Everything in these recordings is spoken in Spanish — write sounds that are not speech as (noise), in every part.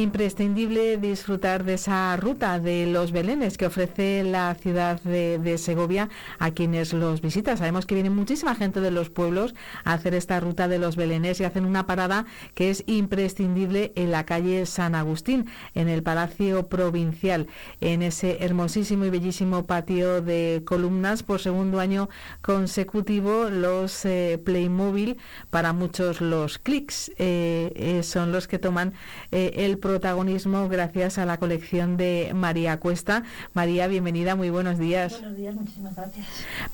Imprescindible disfrutar de esa ruta de los Belenes que ofrece la ciudad de, Segovia a quienes los visitan. Sabemos que viene muchísima gente de los pueblos a hacer esta ruta de los Belenes y hacen una parada que es imprescindible en la calle San Agustín, en el Palacio Provincial, en ese hermosísimo y bellísimo patio de columnas por segundo año consecutivo. Los eh, Playmobil, para muchos los clics, eh, eh, son los que toman el protagonismo gracias a la colección de María Cuesta. María, bienvenida, muy buenos días. Buenos días, muchísimas gracias.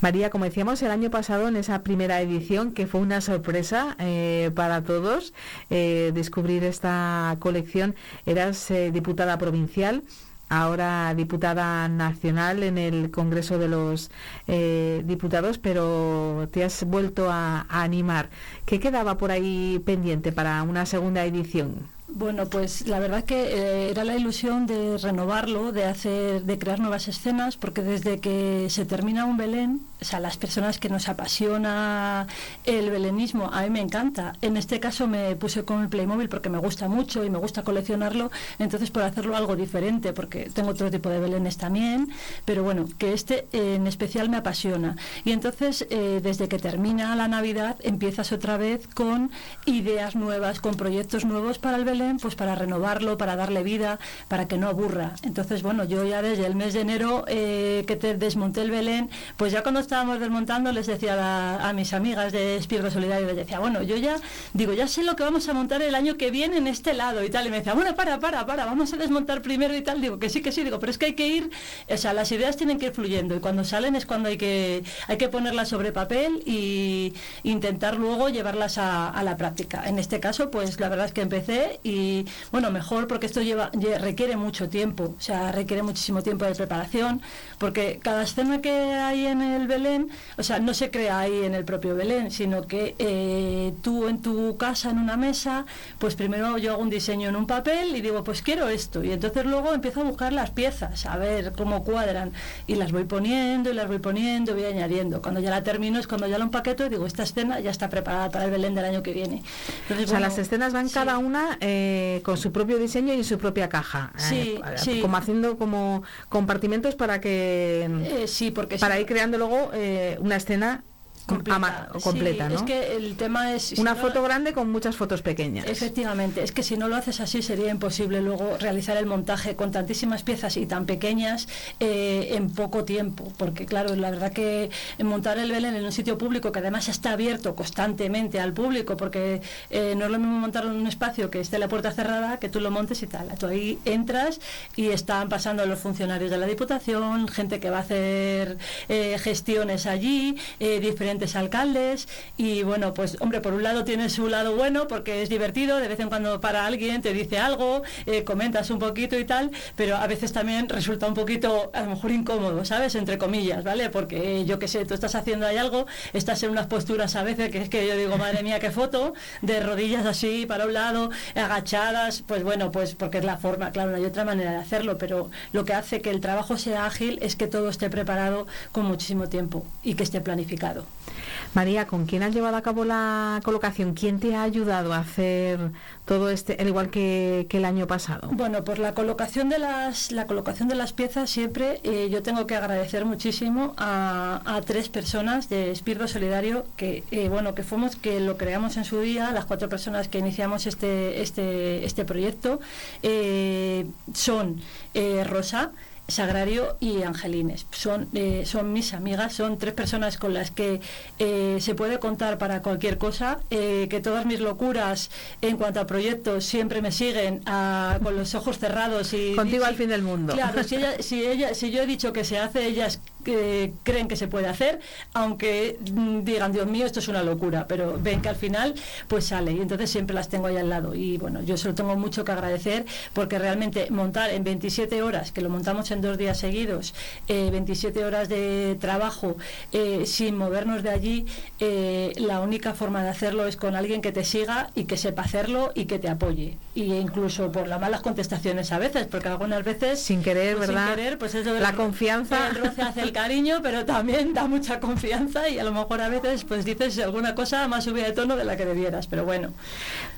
María, como decíamos el año pasado en esa primera edición, que fue una sorpresa eh, para todos, eh, descubrir esta colección, eras eh, diputada provincial ahora diputada nacional en el Congreso de los Diputados, pero te has vuelto a, animar. ¿Qué quedaba por ahí pendiente para una segunda edición? Bueno, pues la verdad que eh, era la ilusión de renovarlo, de hacer, de crear nuevas escenas, porque desde que se termina un Belén, o sea, las personas que nos apasiona el belenismo, a mí me encanta. En este caso me puse con el Playmobil porque me gusta mucho y me gusta coleccionarlo, entonces por hacerlo algo diferente, porque tengo otro tipo de Belenes también, pero bueno, que este en especial me apasiona. Y entonces, eh, desde que termina la Navidad, empiezas otra vez con ideas nuevas, con proyectos nuevos para el Belén pues para renovarlo, para darle vida, para que no aburra. Entonces, bueno, yo ya desde el mes de enero eh, que te desmonté el Belén, pues ya cuando estábamos desmontando les decía a, mis amigas de Espirro Solidario, les decía, bueno, yo ya digo, ya sé lo que vamos a montar el año que viene en este lado y tal. Y me decía, bueno, para, para, para, vamos a desmontar primero y tal. Digo, que sí, que sí, digo, pero es que hay que ir, o sea, las ideas tienen que ir fluyendo y cuando salen es cuando hay que, hay que ponerlas sobre papel y intentar luego llevarlas a, a la práctica. En este caso, pues la verdad es que empecé y bueno, mejor porque esto lleva, requiere mucho tiempo, o sea, requiere muchísimo tiempo de preparación, porque cada escena que hay en el Belén, o sea, no se crea ahí en el propio Belén, sino que eh, tú en tu casa, en una mesa, pues primero yo hago un diseño en un papel y digo, pues quiero esto, y entonces luego empiezo a buscar las piezas, a ver cómo cuadran, y las voy poniendo y las voy poniendo, voy añadiendo. Cuando ya la termino es cuando ya la empaqueto y digo, esta escena ya está preparada para el Belén del año que viene. o sea, las escenas van cada una... Eh, con su propio diseño y su propia caja. Eh, sí, Como haciendo como compartimentos para que... Eh, sí, porque... Para ir creando luego eh, una escena completa, Es que el tema es... Una foto grande con muchas fotos pequeñas. Efectivamente, es que si no lo haces así sería imposible luego realizar el montaje con tantísimas piezas y tan pequeñas eh, en poco tiempo, porque claro, la verdad que montar el Belén en un sitio público que además está abierto constantemente al público, porque eh, no es lo mismo montarlo en un espacio que esté la puerta cerrada, que tú lo montes y tal. Tú ahí entras y están pasando los funcionarios de la Diputación, gente que va a hacer eh, gestiones allí, diferentes alcaldes y bueno, pues hombre, por un lado tiene su lado bueno porque es divertido, de vez en cuando para alguien te dice algo, eh, comentas un poquito y tal, pero a veces también resulta un poquito a lo mejor incómodo, ¿sabes? Entre comillas, ¿vale? Porque yo qué sé, tú estás haciendo ahí algo, estás en unas posturas a veces que es que yo digo, madre mía, qué foto, de rodillas así para un lado, agachadas, pues bueno, pues porque es la forma, claro, no hay otra manera de hacerlo, pero lo que hace que el trabajo sea ágil es que todo esté preparado con muchísimo tiempo y que esté planificado. María, ¿con quién has llevado a cabo la colocación? ¿Quién te ha ayudado a hacer todo este, al igual que, el año pasado? Bueno, pues la colocación de las, la colocación de las piezas siempre eh, yo tengo que agradecer muchísimo a, tres personas de Espíritu Solidario que eh, bueno que fuimos que lo creamos en su día, las cuatro personas que iniciamos este este este proyecto eh, son Rosa. Sagrario y Angelines. Son, eh, son mis amigas, son tres personas con las que eh, se puede contar para cualquier cosa, eh, que todas mis locuras en cuanto a proyectos siempre me siguen con los ojos cerrados y... Contigo al fin del mundo. Claro, si, ella, si, ella, si yo he dicho que se hace, ellas que creen que se puede hacer, aunque mm, digan, Dios mío, esto es una locura, pero ven que al final pues sale y entonces siempre las tengo ahí al lado. Y bueno, yo se lo tengo mucho que agradecer porque realmente montar en 27 horas, que lo montamos en dos días seguidos, 27 eh, horas de trabajo eh, sin movernos de allí, eh, la única forma de hacerlo es con alguien que te siga y que sepa hacerlo y que te apoye. Y incluso por las malas contestaciones a veces, porque algunas veces... Sin querer, pues ¿verdad? Sin querer, pues La confianza... hace el cariño, pero también da mucha confianza y a lo mejor a veces pues dices alguna cosa más subida de tono de la que debieras, pero bueno.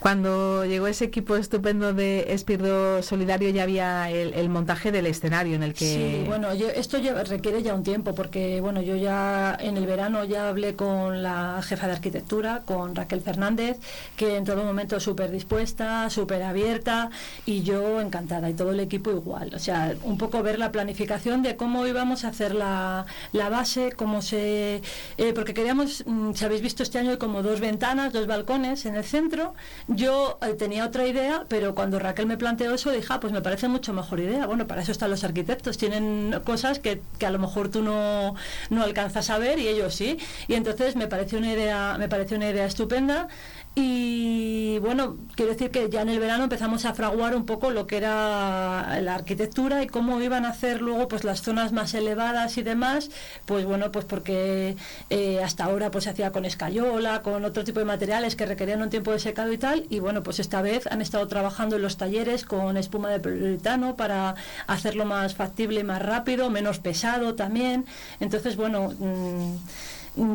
Cuando llegó ese equipo estupendo de Espirdo Solidario ya había el, montaje del escenario en el que... Sí, bueno, esto requiere ya un tiempo porque bueno, yo ya en el verano ya hablé con la jefa de arquitectura, con Raquel Fernández, que en todo momento súper dispuesta, súper abierta y yo encantada y todo el equipo igual. O sea, un poco ver la planificación de cómo íbamos a hacer la, base, cómo se... Eh, porque queríamos, mm, si habéis visto este año, como dos ventanas, dos balcones en el centro. Yo eh, tenía otra idea, pero cuando Raquel me planteó eso, dije, ah, pues me parece mucho mejor idea. Bueno, para eso están los arquitectos, tienen cosas que, que a lo mejor tú no, no alcanzas a ver y ellos sí. Y entonces me pareció una idea, me pareció una idea estupenda. Y bueno, quiero decir que ya en el verano empezamos a fraguar un poco lo que era la arquitectura y cómo iban a hacer luego pues las zonas más elevadas y demás, pues bueno, pues porque eh, hasta ahora pues se hacía con escayola, con otro tipo de materiales que requerían un tiempo de secado y tal, y bueno, pues esta vez han estado trabajando en los talleres con espuma de poliuretano para hacerlo más factible más rápido, menos pesado también. Entonces, bueno, mm,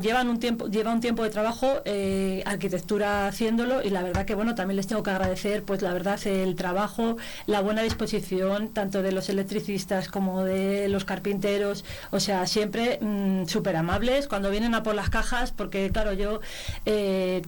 llevan un tiempo, lleva un tiempo de trabajo eh, arquitectura haciéndolo y la verdad que bueno, también les tengo que agradecer pues la verdad el trabajo, la buena disposición tanto de los electricistas como de los carpinteros, o sea, siempre mm, súper amables cuando vienen a por las cajas, porque claro, yo eh,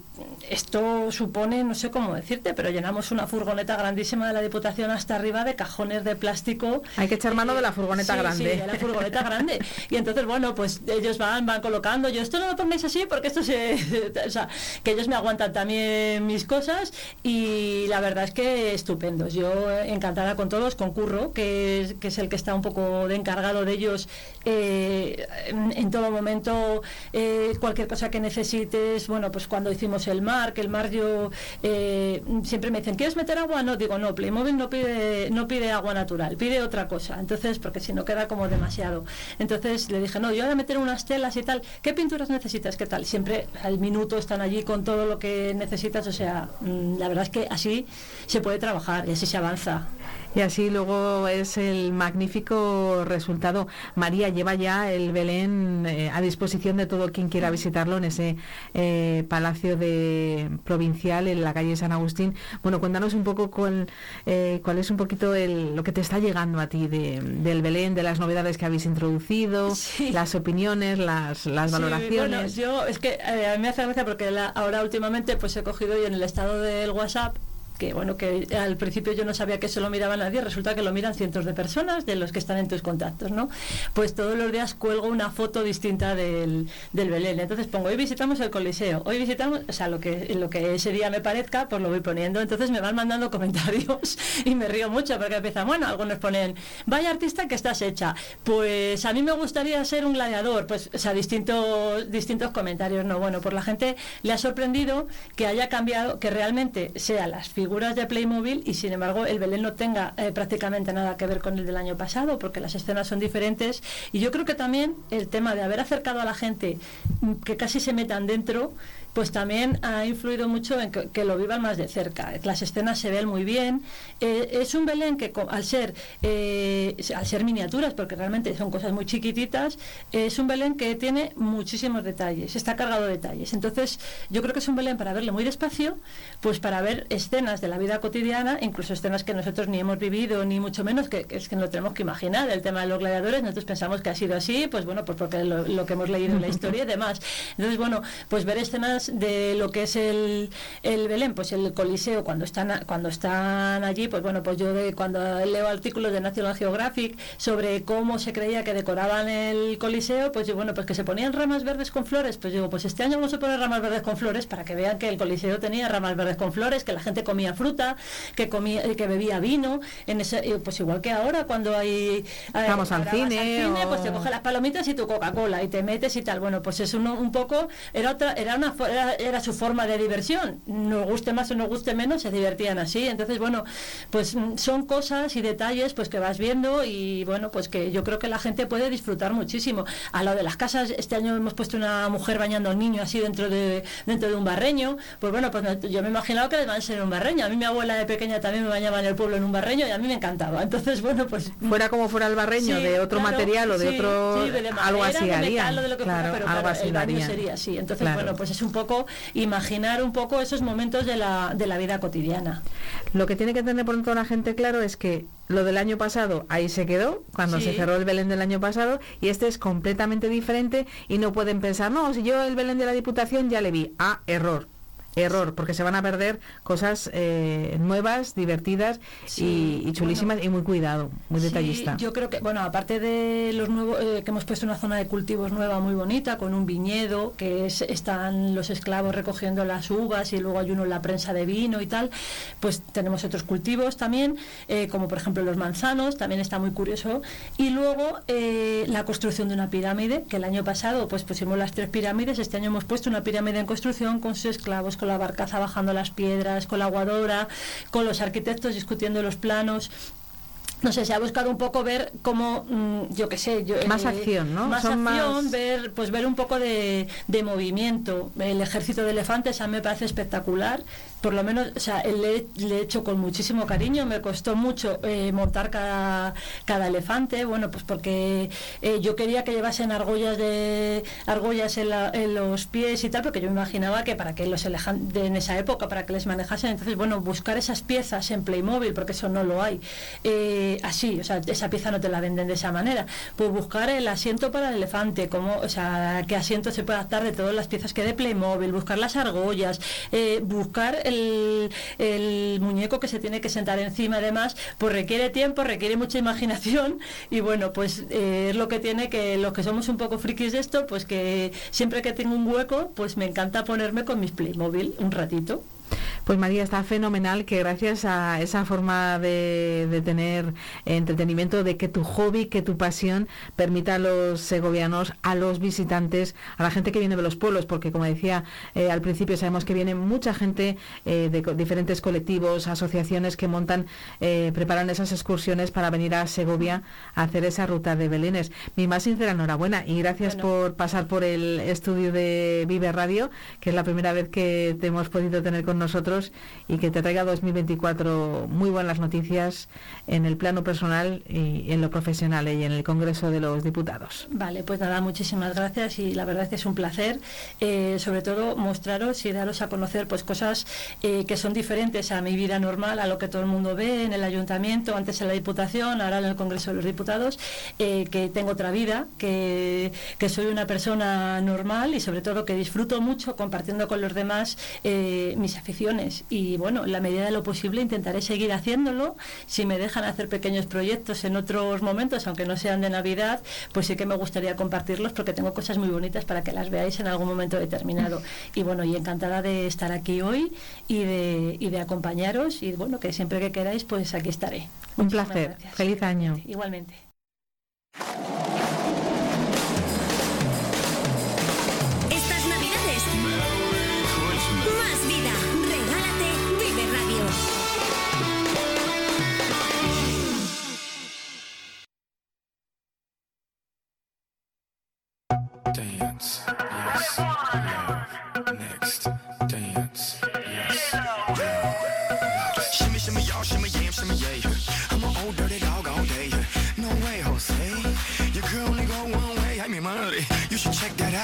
esto supone, no sé cómo decirte, pero llenamos una furgoneta grandísima de la Diputación hasta arriba de cajones de plástico. Hay que echar mano de la furgoneta grande. Sí, de la furgoneta grande. Y entonces, bueno, pues ellos van, van colocando, yo esto no lo pongáis así porque esto se... (laughs) que ellos me aguantan también mis cosas y la verdad es que estupendos. Yo encantada con todos, con Curro, que es, que es el que está un poco de encargado de ellos eh, en, todo momento, eh, cualquier cosa que necesites, bueno, pues cuando hicimos el mar, que el mar yo eh, siempre me dicen, ¿quieres meter agua? No, digo, no, Playmobil no pide, no pide agua natural, pide otra cosa. Entonces, porque si no queda como demasiado. Entonces le dije, no, yo voy a meter unas telas y tal. ¿Qué pinturas necesitas? ¿Qué tal? Siempre al minuto están allí con todo lo que necesitas. O sea, mm, la verdad es que así se puede trabajar y así se avanza. Y así luego es el magnífico resultado. María lleva ya el Belén eh, a disposición de todo quien quiera visitarlo en ese eh, palacio de provincial en la calle San Agustín. Bueno, cuéntanos un poco con, eh, cuál es un poquito lo que te está llegando a ti del Belén, de las novedades que habéis introducido, las opiniones, las, las valoraciones. yo es que a mí me hace gracia porque ahora últimamente pues he cogido yo en el estado del WhatsApp que bueno, que al principio yo no sabía que eso lo miraba nadie, resulta que lo miran cientos de personas de los que están en tus contactos, ¿no? Pues todos los días cuelgo una foto distinta del, del Belén. Entonces pongo, hoy visitamos el Coliseo, hoy visitamos, o sea, lo que, lo que ese día me parezca, pues lo voy poniendo. Entonces me van mandando (laughs) comentarios y me río mucho porque empiezan, bueno, algunos ponen, vaya artista que estás hecha, pues a mí me gustaría ser un gladiador, pues, o sea, distintos, distintos comentarios, ¿no? Bueno, por la gente le ha sorprendido que haya cambiado, que realmente sea las figuras de Playmobil y sin embargo el Belén no tenga eh, prácticamente nada que ver con el del año pasado porque las escenas son diferentes. Y yo creo que también el tema de haber acercado a la gente mm, que casi se metan dentro pues también ha influido mucho en que, lo vivan más de cerca. Las escenas se ven muy bien. Eh, es un Belén que al ser, eh, al ser miniaturas, porque realmente son cosas muy chiquititas, es un Belén que tiene muchísimos detalles, está cargado de detalles. Entonces, yo creo que es un Belén para verle muy despacio, pues para ver escenas de la vida cotidiana, incluso escenas que nosotros ni hemos vivido, ni mucho menos, que, es que no tenemos que imaginar. El tema de los gladiadores, nosotros pensamos que ha sido así, pues bueno, pues porque lo, lo que hemos leído en la (laughs) historia y demás. Entonces, bueno, pues ver escenas de lo que es el, el Belén, pues el Coliseo, cuando están, cuando están allí, pues bueno, pues yo de, cuando leo artículos de National Geographic sobre cómo se creía que decoraban el Coliseo, pues yo, bueno, pues que se ponían ramas verdes con flores, pues digo, pues este año vamos a poner ramas verdes con flores para que vean que el Coliseo tenía ramas verdes con flores, que la gente comía fruta, que comía, que bebía vino, en ese, pues igual que ahora cuando hay, vamos al cine, pues te coge las palomitas y tu Coca-Cola y te metes y tal, bueno, pues es uno, un poco, era otra, era una era, su forma de diversión. Nos guste más o nos guste menos, se divertían así. Entonces, bueno, pues mm, son cosas y detalles pues que vas viendo y bueno, pues que yo creo que la gente puede disfrutar muchísimo. A lo de las casas, este año hemos puesto una mujer bañando a un niño así dentro de, dentro de un barreño. Pues bueno, pues yo me he imaginado que a ser un barreño. A mí mi abuela de pequeña también me bañaba en el pueblo en un barreño y a mí me encantaba. Entonces, bueno, pues... Fuera como fuera el barreño, de otro material o de otro... algo así haría. claro, algo así el sería así. Entonces, bueno, pues es un poco imaginar un poco esos momentos de la, de la vida cotidiana. Lo que tiene que tener por toda la gente claro es que lo del año pasado ahí se quedó, cuando se cerró el Belén del año pasado, y este es completamente diferente y no pueden pensar, no, si yo el Belén de la Diputación ya le vi, ah, error error, porque se van a perder cosas eh, nuevas, divertidas y, chulísimas y muy cuidado, muy detallista. Yo creo que, bueno, aparte de los nuevos, eh, que hemos puesto una zona de cultivos nueva muy bonita, con un viñedo, que es, están los esclavos recogiendo las uvas y luego hay uno en la prensa de vino y tal, pues tenemos otros cultivos también, eh, como por ejemplo los manzanos, también está muy curioso. Y luego la construcción de una pirámide, que el año pasado pues pusimos las tres pirámides, este año hemos puesto una pirámide en construcción con sus esclavos, la barcaza bajando las piedras, con la aguadora, con los arquitectos discutiendo los planos no sé, se ha buscado un poco ver cómo, mm, yo qué sé, yo, más eh, acción, ¿no? Más acción, ver, pues ver un poco de, de, movimiento. El ejército de elefantes a mí me parece espectacular por lo menos, o sea, le, he hecho con muchísimo cariño, me costó mucho eh, montar cada, cada elefante, bueno, pues porque eh, yo quería que llevasen argollas de argollas en, los pies y tal, porque yo me imaginaba que para que los elefantes en esa época, para que les manejasen, entonces, bueno, buscar esas piezas en Playmobil, porque eso no lo hay, eh, así, o sea, esa pieza no te la venden de esa manera, pues buscar el asiento para el elefante, como, o sea, qué asiento se puede adaptar de todas las piezas que de Playmobil, buscar las argollas, buscar el el, muñeco que se tiene que sentar encima además, pues requiere tiempo, requiere mucha imaginación y bueno, pues eh, es lo que tiene que los que somos un poco frikis de esto, pues que siempre que tengo un hueco, pues me encanta ponerme con mis Playmobil un ratito. Pues María, está fenomenal que gracias a esa forma de, tener entretenimiento, de que tu hobby, que tu pasión permita a los segovianos, a los visitantes, a la gente que viene de los pueblos, porque como decía eh, al principio, sabemos que viene mucha gente eh, de diferentes colectivos, asociaciones que montan, eh, preparan esas excursiones para venir a Segovia a hacer esa ruta de Belénes. Mi más sincera enhorabuena y gracias por pasar por el estudio de Vive Radio, que es la primera vez que te hemos podido tener con nosotros y que te traiga 2024 muy buenas noticias en el plano personal y en lo profesional y en el Congreso de los Diputados. Vale, pues nada, muchísimas gracias y la verdad es que es un placer, eh, sobre todo mostraros y daros a conocer pues cosas eh, que son diferentes a mi vida normal, a lo que todo el mundo ve en el ayuntamiento, antes en la Diputación, ahora en el Congreso de los Diputados, eh, que tengo otra vida, que, que, soy una persona normal y sobre todo que disfruto mucho compartiendo con los demás mis aficiones. Y bueno, en la medida de lo posible intentaré seguir haciéndolo. Si me dejan hacer pequeños proyectos en otros momentos, aunque no sean de Navidad, pues sí que me gustaría compartirlos porque tengo cosas muy bonitas para que las veáis en algún momento determinado. Y bueno, y encantada de estar aquí hoy y de, y de acompañaros. Y bueno, que siempre que queráis, pues aquí estaré. Un placer. Feliz año. Igualmente.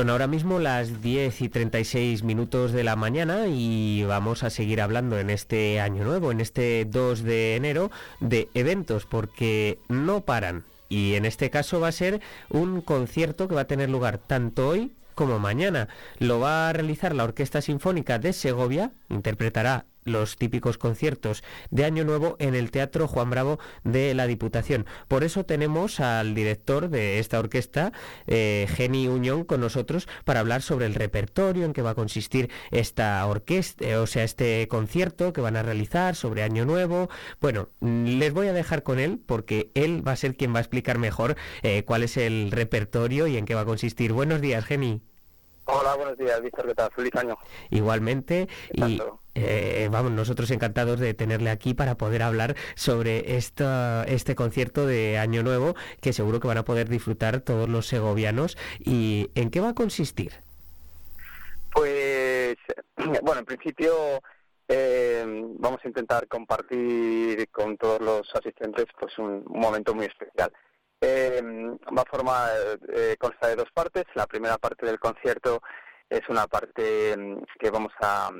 Son ahora mismo las 10 y 36 minutos de la mañana y vamos a seguir hablando en este año nuevo, en este 2 de enero, de eventos, porque no paran. Y en este caso va a ser un concierto que va a tener lugar tanto hoy como mañana. Lo va a realizar la Orquesta Sinfónica de Segovia, interpretará los típicos conciertos de Año Nuevo en el Teatro Juan Bravo de la Diputación. Por eso tenemos al director de esta orquesta, eh, Geni Uñón, con nosotros para hablar sobre el repertorio en que va a consistir esta orquesta, eh, o sea, este concierto que van a realizar sobre Año Nuevo. Bueno, les voy a dejar con él porque él va a ser quien va a explicar mejor eh, cuál es el repertorio y en qué va a consistir. Buenos días, Geni. Hola, buenos días, Víctor, ¿qué tal? Feliz año. Igualmente, y eh, vamos, nosotros encantados de tenerle aquí para poder hablar sobre esta, este concierto de Año Nuevo que seguro que van a poder disfrutar todos los segovianos. ¿Y en qué va a consistir? Pues, (clears throat) bueno, en principio eh, vamos a intentar compartir con todos los asistentes pues un momento muy especial. Eh, va a formar, eh, consta de dos partes. La primera parte del concierto es una parte mm, que vamos a,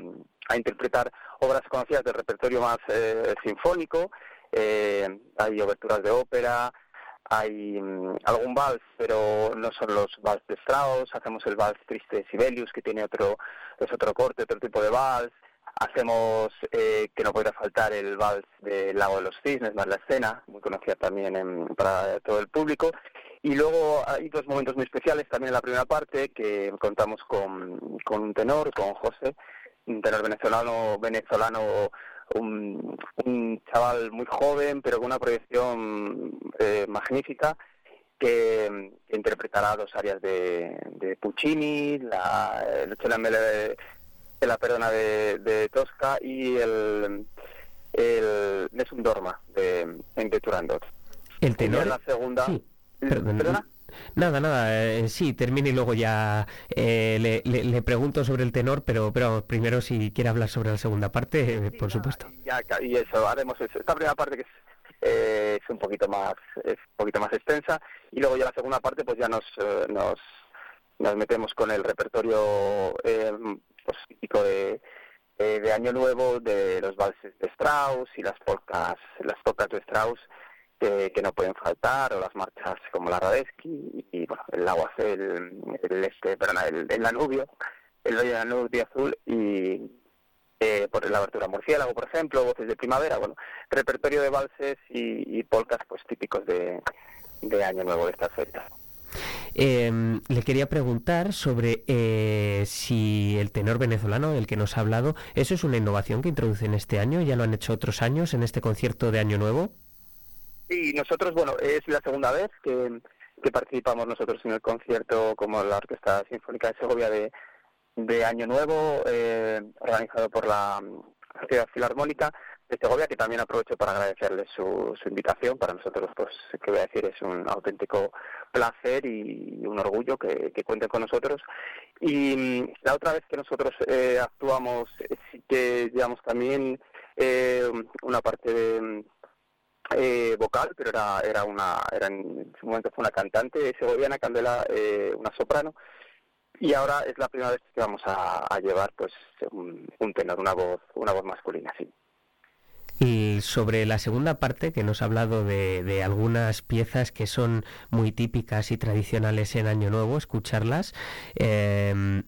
a, interpretar obras conocidas del repertorio más eh, sinfónico. Eh, hay oberturas de ópera, hay mm, algún vals, pero no son los vals de Strauss. Hacemos el vals triste de Sibelius, que tiene otro, es otro corte, otro tipo de vals. Hacemos, eh, que no podrá faltar, el vals del Lago de los Cisnes, más la escena, muy conocida también para todo el público. Y luego hay dos momentos muy especiales también en la primera parte, que contamos con, con un tenor, con José, un tenor venezolano, venezolano un, un chaval muy joven, pero con una proyección eh, magnífica, que, interpretará dos áreas de, de Puccini, la, el de, de la perdona de, de, Tosca y el, el Nessun Dorma de, de Turandot. El tenor. la segunda. ¿Perdona? Nada, nada, eh, sí, termine y luego ya eh, le, le, le, pregunto sobre el tenor, pero, pero primero si quiere hablar sobre la segunda parte, eh, por supuesto. Ya, y eso, haremos eso. Esta primera parte que es, eh, es un poquito más es un poquito más extensa y luego ya la segunda parte pues ya nos nos, nos metemos con el repertorio pues, típico de, de Año Nuevo, de los valses de Strauss y las polcas, las polcas de Strauss que, no pueden faltar, o las marchas como la Radesky, y, bueno, el agua, el, el este, perdón, el, el Danubio, el Valle Danubio Azul, y eh, por la abertura murciélago, por ejemplo, voces de primavera, bueno, repertorio de valses y, y polcas pues típicos de, de Año Nuevo de estas fechas. Eh, le quería preguntar sobre eh, si el tenor venezolano del que nos ha hablado, ¿eso es una innovación que introducen este año? ¿Ya lo han hecho otros años en este concierto de Año Nuevo? Sí, nosotros, bueno, es la segunda vez que, participamos nosotros en el concierto como la Orquesta Sinfónica de Segovia de, de Año Nuevo, eh, organizado por la Sociedad Filarmónica de Segovia, que también aprovecho para agradecerles su, su invitación. Para nosotros, pues, que voy a decir, es un auténtico placer y un orgullo que, que cuenten con nosotros. Y mm, la otra vez que nosotros eh, actuamos, sí que llevamos también eh, una parte de eh, vocal, pero era era una era en su momento fue una cantante segoviana, Candela, eh, una soprano, y ahora es la primera vez que vamos a, llevar pues un, un, tenor, una voz una voz masculina, sí. Y sobre la segunda parte, que nos ha hablado de, de, algunas piezas que son muy típicas y tradicionales en Año Nuevo, escucharlas. Eh,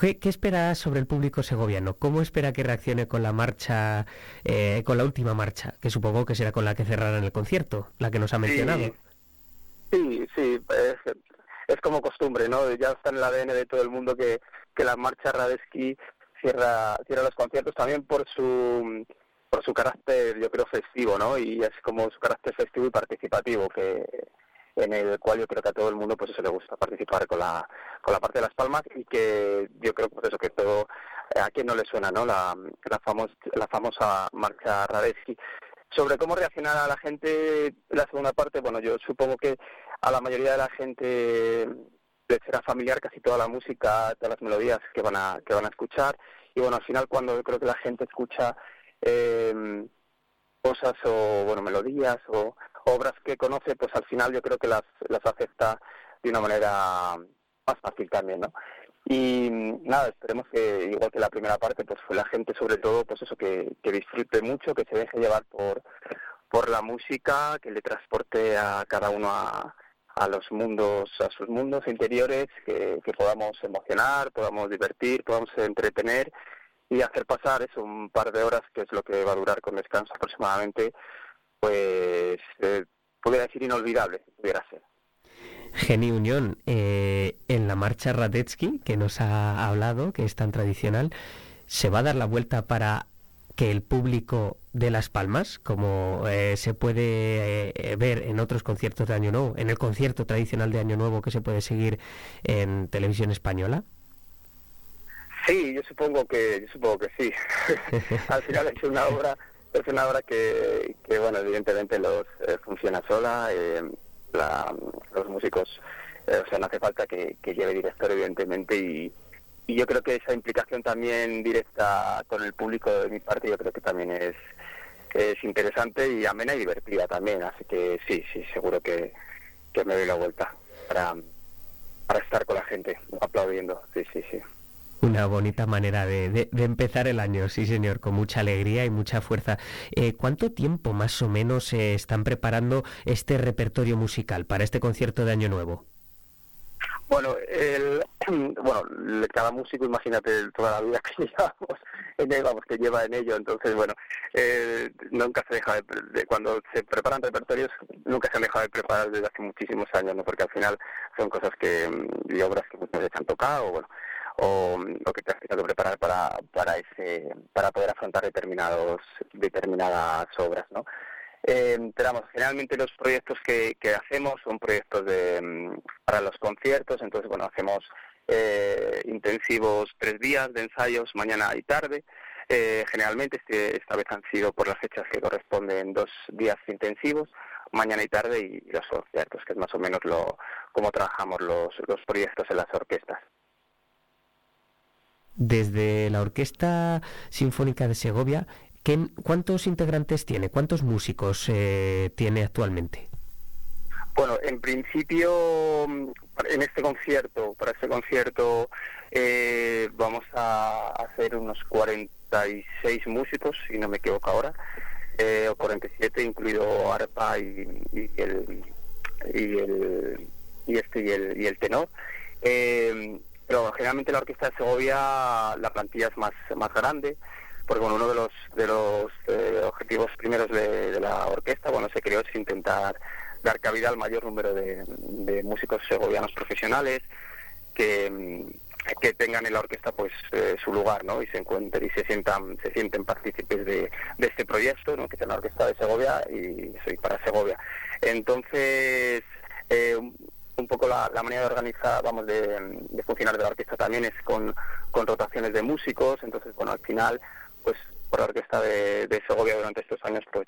¿Qué, ¿Qué, espera sobre el público segoviano? ¿Cómo espera que reaccione con la marcha, eh, con la última marcha, que supongo que será con la que cerrarán el concierto, la que nos ha mencionado? Sí, sí, es, es como costumbre, ¿no? Ya está en el ADN de todo el mundo que, que la marcha Radesky cierra, cierra los conciertos también por su por su carácter, yo creo, festivo, ¿no? Y es como su carácter festivo y participativo, que en el cual yo creo que a todo el mundo pues eso le gusta participar con la con la parte de las palmas y que yo creo pues eso que todo a quien no le suena no la la famosa la famosa marcha Radesky sobre cómo reaccionar a la gente la segunda parte bueno yo supongo que a la mayoría de la gente les será familiar casi toda la música todas las melodías que van a que van a escuchar. Y bueno al final cuando yo creo que la gente escucha eh, cosas o bueno melodías o obras que conoce, pues al final yo creo que las, las acepta de una manera más fácil también, ¿no? Y nada, esperemos que, igual que la primera parte, pues la gente sobre todo, pues eso, que, que disfrute mucho, que se deje llevar por, por la música, que le transporte a cada uno a, a los mundos, a sus mundos interiores, que, que podamos emocionar, podamos divertir, podamos entretener y hacer pasar eso un par de horas, que es lo que va a durar con descanso aproximadamente, pues eh, podría decir inolvidable, pudiera ser. Geni Unión, eh, en la marcha Radetzky, que nos ha hablado, que es tan tradicional, ¿se va a dar la vuelta para que el público de Las Palmas, como eh, se puede eh, ver en otros conciertos de Año Nuevo, en el concierto tradicional de Año Nuevo que se puede seguir en televisión española? Sí, yo supongo que, yo supongo que sí. (laughs) Al final es una obra, es una obra que, bueno, evidentemente los funciona sola los músicos, eh, o sea, no hace falta que, lleve director, evidentemente, y, yo creo que esa implicación también directa con el público de mi parte, yo creo que también es, es interesante y amena y divertida también, así que sí, sí, seguro que, que me doy la vuelta para, para estar con la gente aplaudiendo, sí, sí, sí. Una bonita manera de, empezar el año, sí señor, con mucha alegría y mucha fuerza. Eh, ¿Cuánto tiempo más o menos se están preparando este repertorio musical para este concierto de Año Nuevo? Bueno, el, (clears throat) bueno, cada músico, imagínate toda la vida (laughs) que llevamos que lleva en ello, entonces, bueno, eh, nunca se deja de, cuando se preparan repertorios, nunca se han dejado de preparar desde hace muchísimos años, ¿no? Porque al final son cosas que, mm, y obras que muchas veces han tocado, bueno, o, lo que te has tenido preparar para, para, ese, para poder afrontar determinados, determinadas obras, ¿no? Eh, generalmente los proyectos que, que hacemos son proyectos de, mm, para los conciertos, entonces, bueno, hacemos eh, intensivos tres días de ensayos, mañana y tarde. Eh, generalmente este, esta vez han sido por las fechas que corresponden dos días intensivos, mañana y tarde y, los conciertos, que es más o menos lo como trabajamos los, los proyectos en las orquestas desde la Orquesta Sinfónica de Segovia, ¿cuántos integrantes tiene? ¿Cuántos músicos eh, tiene actualmente? Bueno, en principio, en este concierto, para este concierto, eh, vamos a hacer unos 46 músicos, si no me equivoco ahora, eh, o 47, incluido arpa y, el y el y este y el, y el tenor. Eh, pero generalmente la Orquesta de Segovia la plantilla es más, más grande, porque bueno, uno de los, de los eh, objetivos primeros de, la orquesta bueno, se creó es intentar dar cabida al mayor número de, músicos segovianos profesionales que, que tengan en la orquesta pues eh, su lugar ¿no? y se encuentren y se sientan se sienten partícipes de, de este proyecto ¿no? que es la orquesta de Segovia y soy para Segovia entonces eh, un poco la, manera de organizar, vamos, de, funcionar de la orquesta también es con, rotaciones de músicos, entonces, bueno, al final, pues por la orquesta de, Segovia durante estos años, pues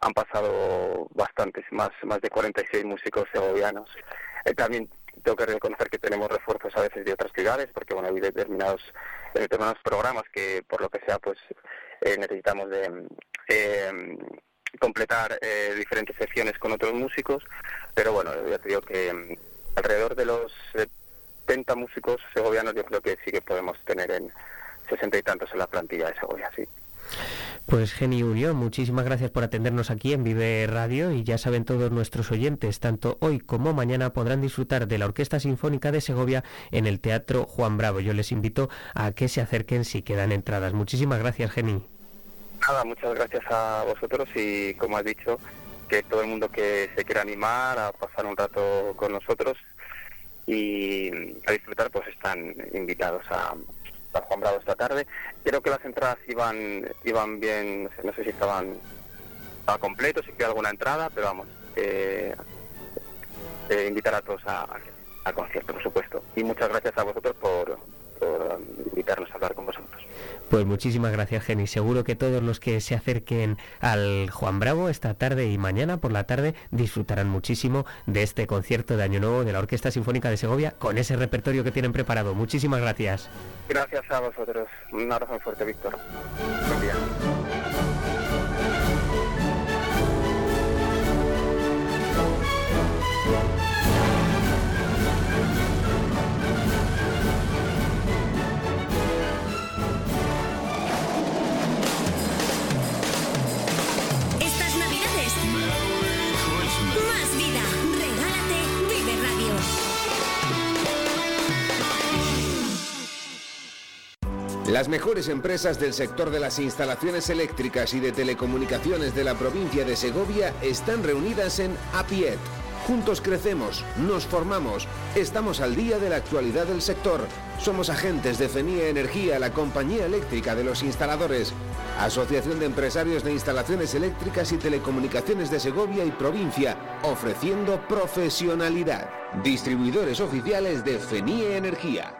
han pasado bastantes, más, más de 46 músicos segovianos. Eh, también tengo que reconocer que tenemos refuerzos a veces de otras ciudades, porque bueno, hay determinados, determinados programas que por lo que sea, pues eh, necesitamos de eh, completar diferentes secciones con otros músicos, pero bueno, ya te digo que alrededor de los 70 músicos segovianos yo creo que sí que podemos tener en 60 y tantos en la plantilla de Segovia, sí. Pues Geni Unión, muchísimas gracias por atendernos aquí en Vive Radio y ya saben todos nuestros oyentes, tanto hoy como mañana podrán disfrutar de la Orquesta Sinfónica de Segovia en el Teatro Juan Bravo. Yo les invito a que se acerquen si quedan entradas. Muchísimas gracias, Geni. Nada, muchas gracias a vosotros y como has dicho, que todo el mundo que se quiera animar a pasar un rato con nosotros y a disfrutar, pues están invitados a, Juan Bravo esta tarde. Creo que las entradas iban iban bien, no sé, si estaban a completos, si queda alguna entrada, pero vamos, eh, invitar a todos a, al concierto, por supuesto. Y muchas gracias a vosotros por, por invitarnos a hablar con vosotros. Pues muchísimas gracias, Geni. Seguro que todos los que se acerquen al Juan Bravo esta tarde y mañana por la tarde disfrutarán muchísimo de este concierto de Año Nuevo de la Orquesta Sinfónica de Segovia con ese repertorio que tienen preparado. Muchísimas gracias. Gracias a vosotros. Un abrazo fuerte, Víctor. Buen día. Las mejores empresas del sector de las instalaciones eléctricas y de telecomunicaciones de la provincia de Segovia están reunidas en APIET. Juntos crecemos, nos formamos, estamos al día de la actualidad del sector. Somos agentes de FENIA Energía, la compañía eléctrica de los instaladores. Asociación de Empresarios de Instalaciones Eléctricas y Telecomunicaciones de Segovia y provincia, ofreciendo profesionalidad. Distribuidores oficiales de FENIE Energía.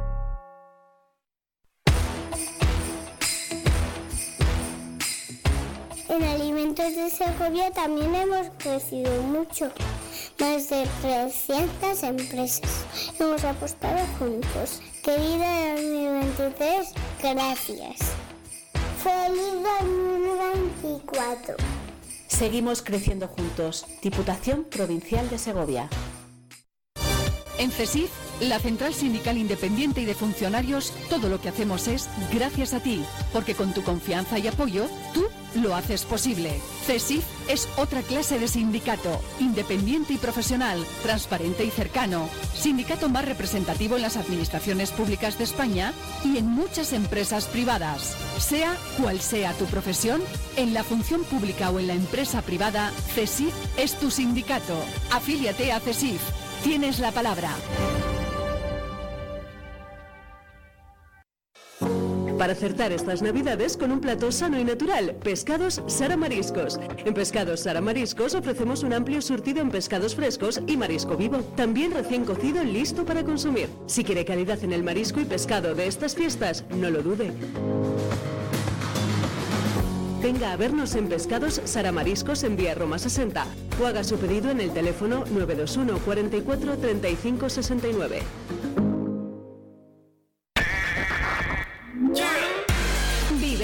Alimentos de Segovia también hemos crecido mucho. Más de 300 empresas. Hemos apostado juntos. Querido 2023, gracias. Feliz 2024. Seguimos creciendo juntos. Diputación Provincial de Segovia. En CESIF, la Central Sindical Independiente y de Funcionarios, todo lo que hacemos es gracias a ti, porque con tu confianza y apoyo, tú lo haces posible. CESIF es otra clase de sindicato, independiente y profesional, transparente y cercano, sindicato más representativo en las administraciones públicas de España y en muchas empresas privadas. Sea cual sea tu profesión, en la función pública o en la empresa privada, CESIF es tu sindicato. Afíliate a CESIF. Tienes la palabra. Para acertar estas navidades con un plato sano y natural, Pescados Sara Mariscos. En Pescados Sara Mariscos ofrecemos un amplio surtido en pescados frescos y marisco vivo, también recién cocido listo para consumir. Si quiere calidad en el marisco y pescado de estas fiestas, no lo dude. Venga a vernos en Pescados Sara Mariscos en Vía Roma 60 o haga su pedido en el teléfono 921 44 35 69.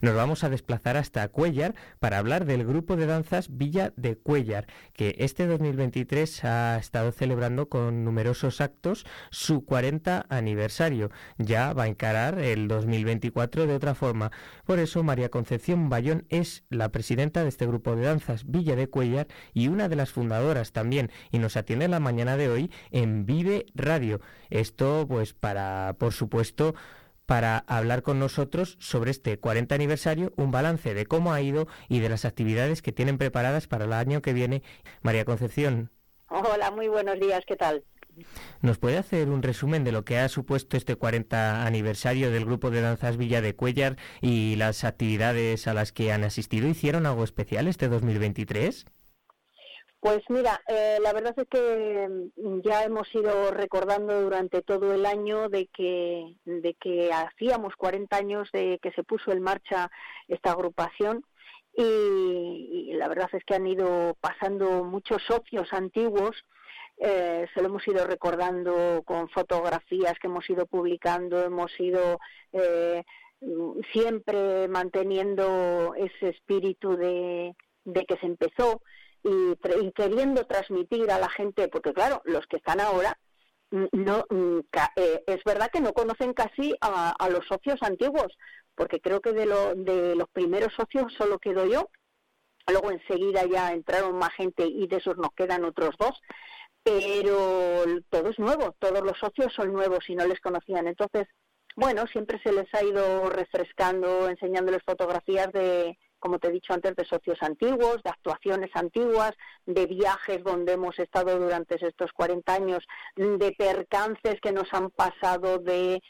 Nos vamos a desplazar hasta Cuellar para hablar del grupo de danzas Villa de Cuellar, que este 2023 ha estado celebrando con numerosos actos su 40 aniversario. Ya va a encarar el 2024 de otra forma. Por eso María Concepción Bayón es la presidenta de este grupo de danzas Villa de Cuellar y una de las fundadoras también y nos atiende la mañana de hoy en Vive Radio. Esto pues para por supuesto para hablar con nosotros sobre este 40 aniversario, un balance de cómo ha ido y de las actividades que tienen preparadas para el año que viene. María Concepción, Hola, muy buenos días, ¿qué tal? ¿nos puede hacer un resumen de lo que ha supuesto este 40 aniversario del grupo de danzas Villa de Cuellar y las actividades a las que han asistido? ¿Hicieron algo especial este 2023? Pues mira, eh, la verdad es que mm, ya hemos ido recordando durante todo el año de que, de que hacíamos 40 años de que se puso en marcha esta agrupación y, la verdad es que han ido pasando muchos socios antiguos. Eh, se lo hemos ido recordando con fotografías que hemos ido publicando, hemos ido eh, mm, siempre manteniendo ese espíritu de, de que se empezó y, queriendo transmitir a la gente, porque claro, los que están ahora, mm, no mm, eh, es verdad que no conocen casi a, a los socios antiguos, porque creo que de, lo, de los primeros socios solo quedo yo, luego enseguida ya entraron más gente y de esos nos quedan otros dos, pero todo es nuevo, todos los socios son nuevos y no les conocían. Entonces, bueno, siempre se les ha ido refrescando, enseñándoles fotografías de, como te he dicho antes, de socios antiguos, de actuaciones antiguas, de viajes donde hemos estado durante estos 40 años, de percances que nos han pasado de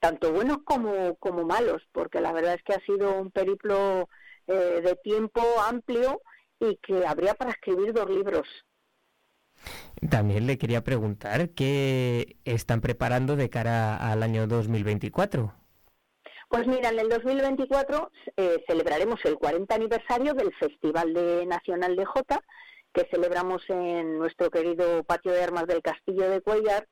tanto buenos como, como malos, porque la verdad es que ha sido un periplo eh, de tiempo amplio y que habría para escribir dos libros. También le quería preguntar qué están preparando de cara al año 2024. Pues mira, en el 2024 eh, celebraremos el 40 aniversario del Festival Nacional de Jota, que celebramos en nuestro querido patio de armas del Castillo de Cuellar,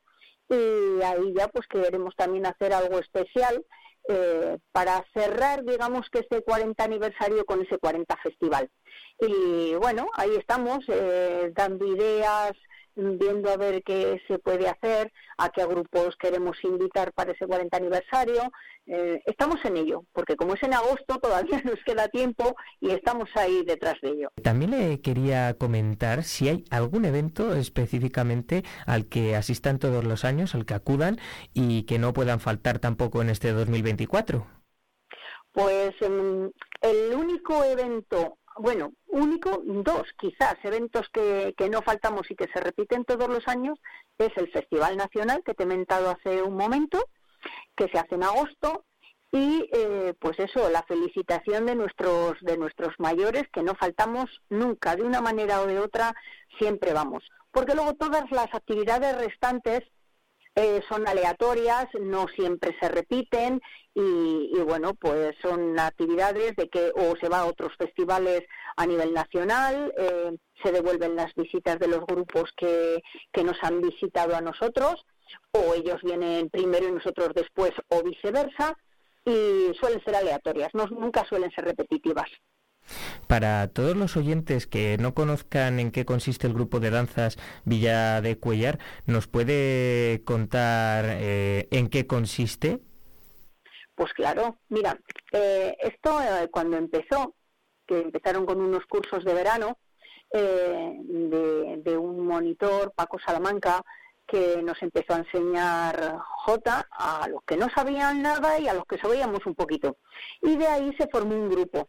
y ahí ya pues queremos también hacer algo especial eh, para cerrar, digamos, que este 40 aniversario con ese 40 festival. Y bueno, ahí estamos, eh, dando ideas, viendo a ver qué se puede hacer, a qué grupos queremos invitar para ese 40 aniversario. Eh, estamos en ello, porque como es en agosto todavía (laughs) nos queda tiempo y estamos ahí detrás de ello. También le quería comentar si hay algún evento específicamente al que asistan todos los años, al que acudan y que no puedan faltar tampoco en este 2024. Pues em, el único evento bueno, único, dos quizás, eventos que, que, no faltamos y que se repiten todos los años, es el Festival Nacional, que te he mentado hace un momento, que se hace en agosto, y eh, pues eso, la felicitación de nuestros, de nuestros mayores, que no faltamos nunca, de una manera o de otra, siempre vamos. Porque luego todas las actividades restantes eh, son aleatorias, no siempre se repiten y, bueno, pues son actividades de que o se va a otros festivales a nivel nacional, eh, se devuelven las visitas de los grupos que, que nos han visitado a nosotros, o ellos vienen primero y nosotros después, o viceversa, y suelen ser aleatorias, no, nunca suelen ser repetitivas. Para todos los oyentes que no conozcan en qué consiste el grupo de danzas Villa de Cuellar, ¿nos puede contar eh, en qué consiste? Pues claro, mira, eh, esto eh, cuando empezó, que empezaron con unos cursos de verano de, de un monitor, Paco Salamanca, que nos empezó a enseñar J a los que no sabían nada y a los que sabíamos un poquito. Y de ahí se formó un grupo.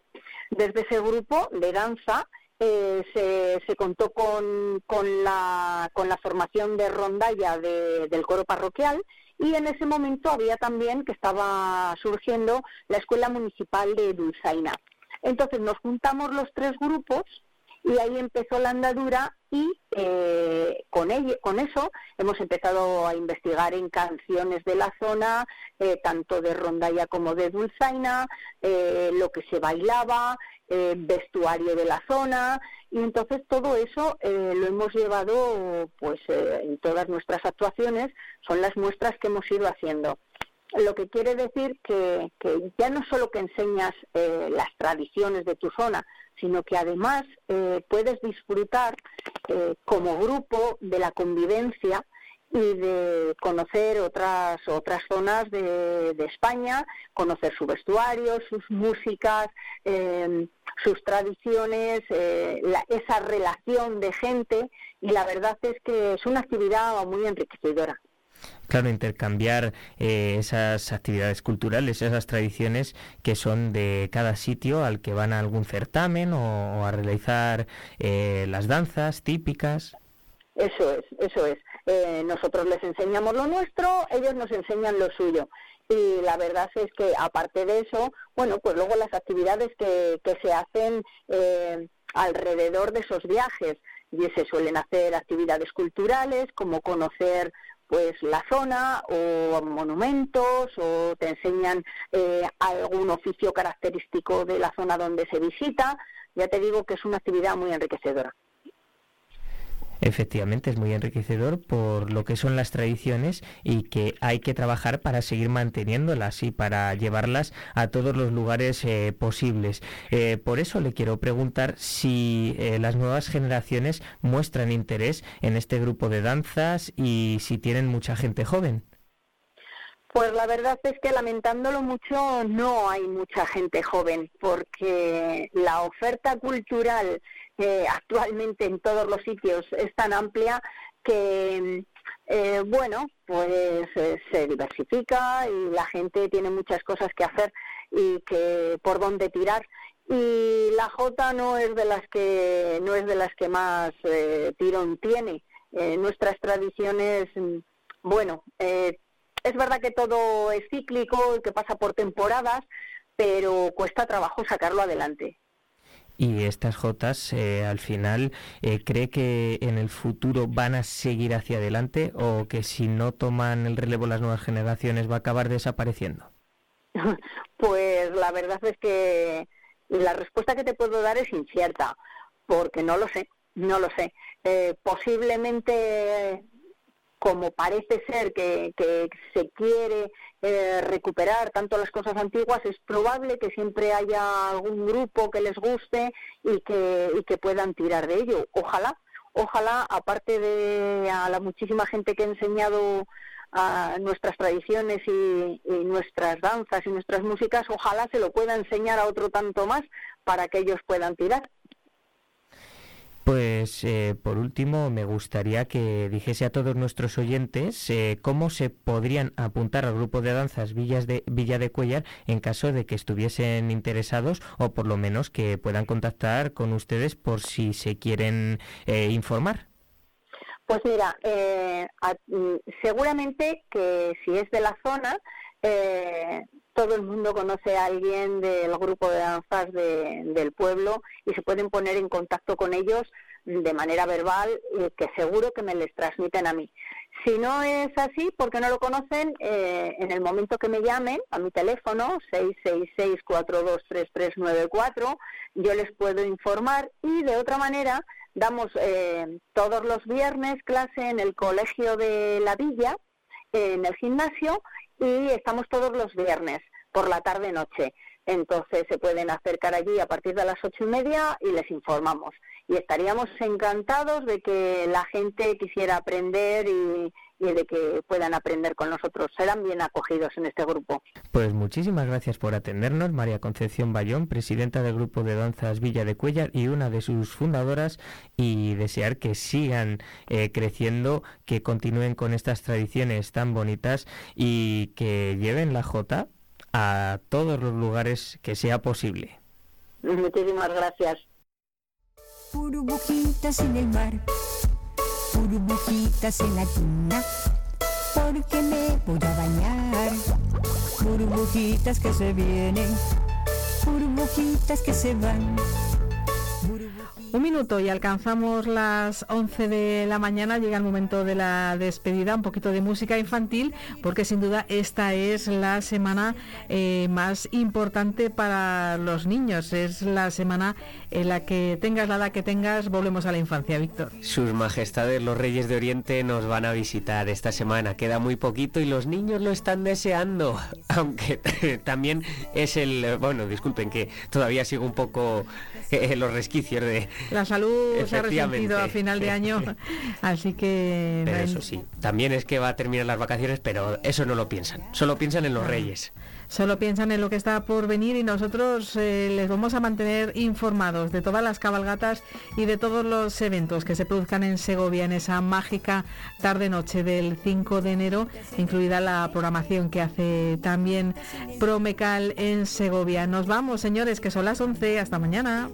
Desde ese grupo de danza eh, se, se, contó con, con, la, con la formación de rondalla del coro parroquial y en ese momento había también que estaba surgiendo la Escuela Municipal de Dulzaina. Entonces nos juntamos los tres grupos y ahí empezó la andadura y eh, con, ello, con eso hemos empezado a investigar en canciones de la zona, eh, tanto de rondalla como de dulzaina, eh, lo que se bailaba, vestuario de la zona y entonces todo eso lo hemos llevado pues en todas nuestras actuaciones, son las muestras que hemos ido haciendo lo que quiere decir que, ya no solo que enseñas las tradiciones de tu zona, sino que además eh, puedes disfrutar eh, como grupo de la convivencia y de conocer otras otras zonas de, España, conocer su vestuario, sus músicas, em, sus tradiciones, eh, esa relación de gente y la verdad es que es una actividad muy enriquecedora. Claro, intercambiar eh, esas actividades culturales, esas tradiciones que son de cada sitio al que van a algún certamen o, a realizar eh, las danzas típicas. Eso es, eso es. Eh, nosotros les enseñamos lo nuestro, ellos nos enseñan lo suyo. Y la verdad es que aparte de eso, bueno, pues luego las actividades que, que se hacen alrededor de esos viajes, y se suelen hacer actividades culturales como conocer pues la zona o monumentos o te enseñan eh, algún oficio característico de la zona donde se visita. Ya te digo que es una actividad muy enriquecedora. Efectivamente, es muy enriquecedor por lo que son las tradiciones y que hay que trabajar para seguir manteniéndolas y para llevarlas a todos los lugares eh, posibles. Eh, por eso le quiero preguntar si eh, las nuevas generaciones muestran interés en este grupo de danzas y si tienen mucha gente joven. Pues la verdad es que lamentándolo mucho no hay mucha gente joven porque la oferta cultural actualmente en todos los sitios es tan amplia que, eh, bueno, pues eh, se diversifica y la gente tiene muchas cosas que hacer y que por dónde tirar. Y la J no es de las que no es de las que más eh, tirón tiene. Nuestras tradiciones bueno es verdad que todo es cíclico y que pasa por temporadas pero cuesta trabajo sacarlo adelante y estas Jotas eh, al final eh, cree que en el futuro van a seguir hacia adelante o que si no toman el relevo las nuevas generaciones va a acabar desapareciendo? (laughs) Pues la verdad es que la respuesta que te puedo dar es incierta, porque no lo sé, no lo sé. Eh, posiblemente, como parece ser que, se quiere eh, recuperar tanto las cosas antiguas, es probable que siempre haya algún grupo que les guste y que, puedan tirar de ello. Ojalá, ojalá, aparte de a la muchísima gente que ha enseñado nuestras tradiciones y, nuestras danzas y nuestras músicas, ojalá se lo pueda enseñar a otro tanto más para que ellos puedan tirar. Pues eh, por último me gustaría que dijese a todos nuestros oyentes eh, cómo se podrían apuntar al grupo de danzas Villas de, Villa de Cuellar en caso de que estuviesen interesados o por lo menos que puedan contactar con ustedes por si se quieren eh, informar. Pues mira, a, mm, seguramente que si es de la zona, todo el mundo conoce a alguien del grupo de danzas de, del pueblo y se pueden poner en contacto con ellos de manera verbal y que seguro que me les transmiten a mí. Si no es así, porque no lo conocen, eh, en el momento que me llamen a mi teléfono 666-423394, yo les puedo informar y de otra manera damos eh, todos los viernes clase en el Colegio de la Villa, en el gimnasio, y estamos todos los viernes por la tarde-noche. Entonces se pueden acercar allí a partir de las ocho y media y les informamos. Y estaríamos encantados de que la gente quisiera aprender y, y, de que puedan aprender con nosotros. Serán bien acogidos en este grupo. Pues muchísimas gracias por atendernos, María Concepción Bayón, presidenta del grupo de danzas Villa de Cuellar y una de sus fundadoras, y desear que sigan eh, creciendo, que continúen con estas tradiciones tan bonitas y que lleven la Jota a todos los lugares que sea posible. Muchísimas gracias. Burbujitas en el mar, burbujitas en la tina, porque me voy a bañar. Burbujitas que se vienen, burbujitas que se van. Un minuto y alcanzamos las 11 de la mañana, llega el momento de la despedida, un poquito de música infantil, porque sin duda esta es la semana eh, más importante para los niños, es la semana en la que tengas la edad que tengas, volvemos a la infancia, Víctor. Sus majestades los Reyes de Oriente nos van a visitar esta semana, queda muy poquito y los niños lo están deseando, (laughs) aunque (laughs) también es el, bueno, disculpen que todavía sigo un poco (laughs) los resquicios de la salud se ha resentido a final de año, (laughs) así que... Pero eso sí, también es que va a terminar las vacaciones, pero eso no lo piensan, solo piensan en los reyes. Solo piensan en lo que está por venir y nosotros eh, les vamos a mantener informados de todas las cabalgatas y de todos los eventos que se produzcan en Segovia en esa mágica tarde-noche del 5 de enero, incluida la programación que hace también Promecal en Segovia. Nos vamos, señores, que son las 11. Hasta mañana.